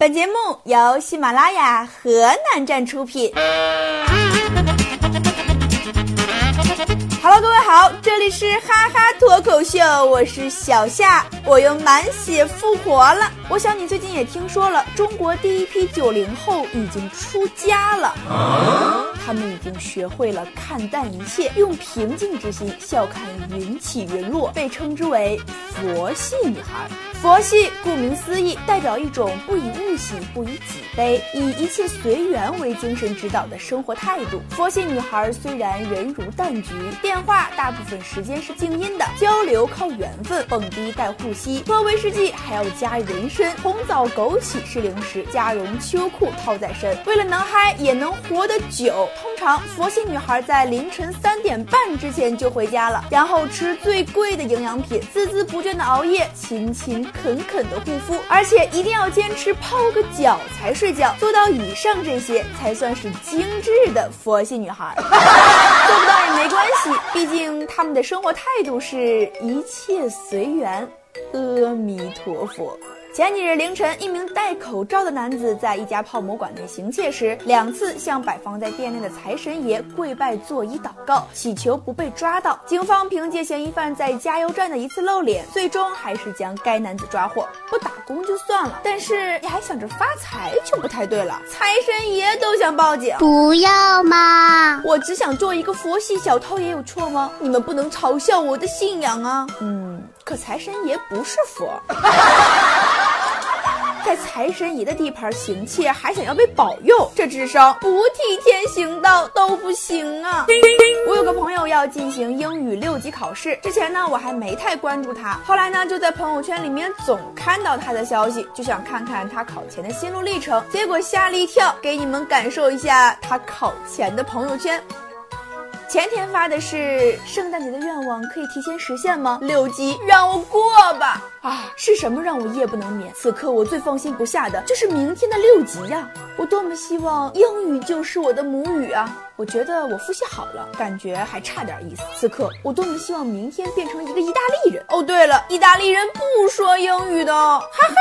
本节目由喜马拉雅河南站出品。各位好，这里是哈哈脱口秀，我是小夏，我又满血复活了。我想你最近也听说了，中国第一批九零后已经出家了，他们已经学会了看淡一切，用平静之心笑看云起云落，被称之为佛系女孩。佛系顾名思义，代表一种不以物喜，不以己悲，以一切随缘为精神指导的生活态度。佛系女孩虽然人如淡菊，电话大部分时间是静音的，交流靠缘分，蹦迪带护膝，喝威士忌还要加人参，红枣枸杞是零食，加绒秋裤套在身。为了能嗨也能活得久，通常佛系女孩在凌晨三点半之前就回家了，然后吃最贵的营养品，孜孜不倦的熬夜，勤勤。恳恳的护肤，而且一定要坚持泡个脚才睡觉，做到以上这些才算是精致的佛系女孩。做不到也没关系，毕竟他们的生活态度是一切随缘。阿弥陀佛。前几日凌晨，一名戴口罩的男子在一家泡馍馆内行窃时，两次向摆放在店内的财神爷跪拜作揖祷告，祈求不被抓到。警方凭借嫌疑犯在加油站的一次露脸，最终还是将该男子抓获。不打工就算了，但是你还想着发财就不太对了。财神爷都想报警，不要嘛！我只想做一个佛系小偷，也有错吗？你们不能嘲笑我的信仰啊！嗯，可财神爷不是佛。在财神爷的地盘行窃，还想要被保佑，这智商不替天行道都不行啊！我有个朋友要进行英语六级考试，之前呢我还没太关注他，后来呢就在朋友圈里面总看到他的消息，就想看看他考前的心路历程，结果吓了一跳，给你们感受一下他考前的朋友圈。前天发的是圣诞节的愿望可以提前实现吗？六级让我过吧！啊，是什么让我夜不能眠？此刻我最放心不下的就是明天的六级呀！我多么希望英语就是我的母语啊！我觉得我复习好了，感觉还差点意思。此刻我多么希望明天变成一个意大利人！哦，对了，意大利人不说英语的，哈哈。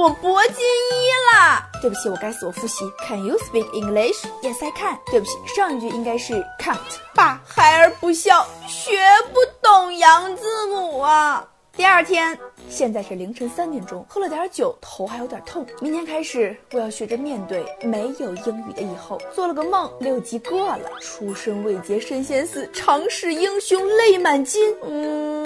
我铂金一了，对不起，我该死，我复习。Can you speak English? Yes, I can. 对不起，上一句应该是 can't。爸，孩儿不孝，学不懂洋字母啊。第二天，现在是凌晨三点钟，喝了点酒，头还有点痛。明天开始，我要学着面对没有英语的以后。做了个梦，六级过了，出生未捷身先死，长使英雄泪满襟。嗯，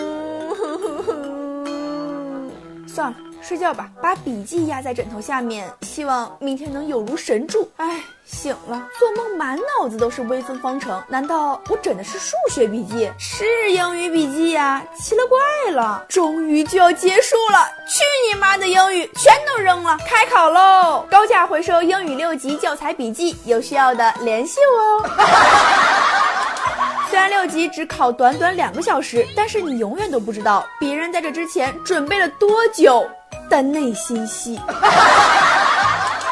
算了。睡觉吧，把笔记压在枕头下面，希望明天能有如神助。哎，醒了，做梦满脑子都是微分方程，难道我枕的是数学笔记？是英语笔记呀，奇了怪了，终于就要结束了，去你妈的英语，全都扔了，开考喽！高价回收英语六级教材笔记，有需要的联系我哦。虽然六级只考短短两个小时，但是你永远都不知道别人在这之前准备了多久。但内心戏。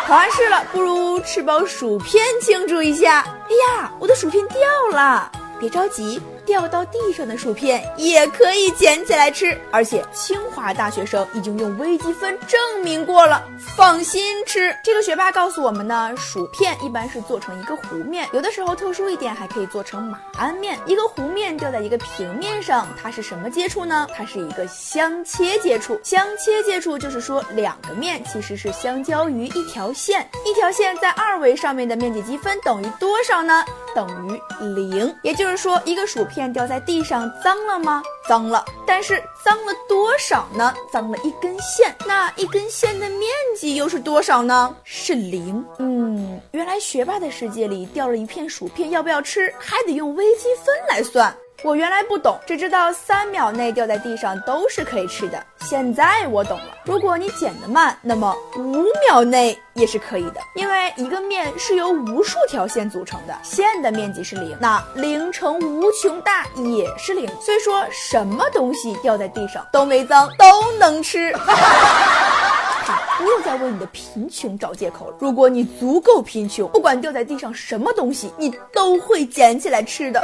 考完试了，不如吃包薯片庆祝一下。哎呀，我的薯片掉了，别着急。掉到地上的薯片也可以捡起来吃，而且清华大学生已经用微积分证明过了，放心吃。这个学霸告诉我们呢，薯片一般是做成一个弧面，有的时候特殊一点还可以做成马鞍面。一个弧面掉在一个平面上，它是什么接触呢？它是一个相切接触。相切接触就是说两个面其实是相交于一条线，一条线在二维上面的面积积分等于多少呢？等于零。也就是说，一个薯。片掉在地上脏了吗？脏了，但是脏了多少呢？脏了一根线，那一根线的面积又是多少呢？是零。嗯，原来学霸的世界里掉了一片薯片，要不要吃还得用微积分来算。我原来不懂，只知道三秒内掉在地上都是可以吃的。现在我懂了，如果你捡得慢，那么五秒内也是可以的，因为一个面是由无数条线组成的，线的面积是零，那零乘无穷大也是零。所以说，什么东西掉在地上都没脏，都能吃。看，你又在为你的贫穷找借口了。如果你足够贫穷，不管掉在地上什么东西，你都会捡起来吃的。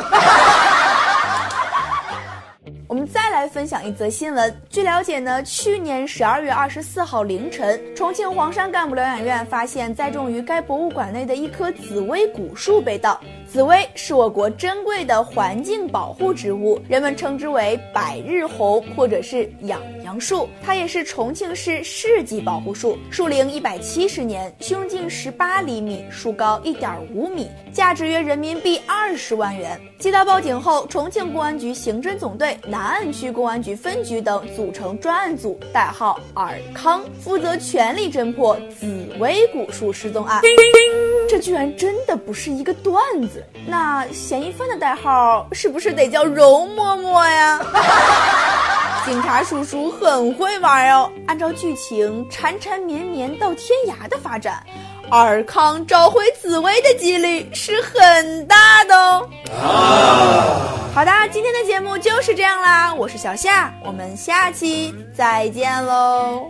们再来分享一则新闻。据了解呢，去年十二月二十四号凌晨，重庆黄山干部疗养院发现栽种于该博物馆内的一棵紫薇古树被盗。紫薇是我国珍贵的环境保护植物，人们称之为百日红或者是养阳树。它也是重庆市市级保护树，树龄一百七十年，胸径十八厘米，树高一点五米，价值约人民币二十万元。接到报警后，重庆公安局刑侦总队南岸区公安局分局等组成专案组，代号尔康，负责全力侦破紫薇古树失踪案。这居然真的不是一个段子，那嫌疑犯的代号是不是得叫容嬷嬷呀？警察叔叔很会玩哦，按照剧情缠缠绵绵到天涯的发展，尔康找回紫薇的几率是很大的哦。好的，今天的节目就是这样啦，我是小夏，我们下期再见喽。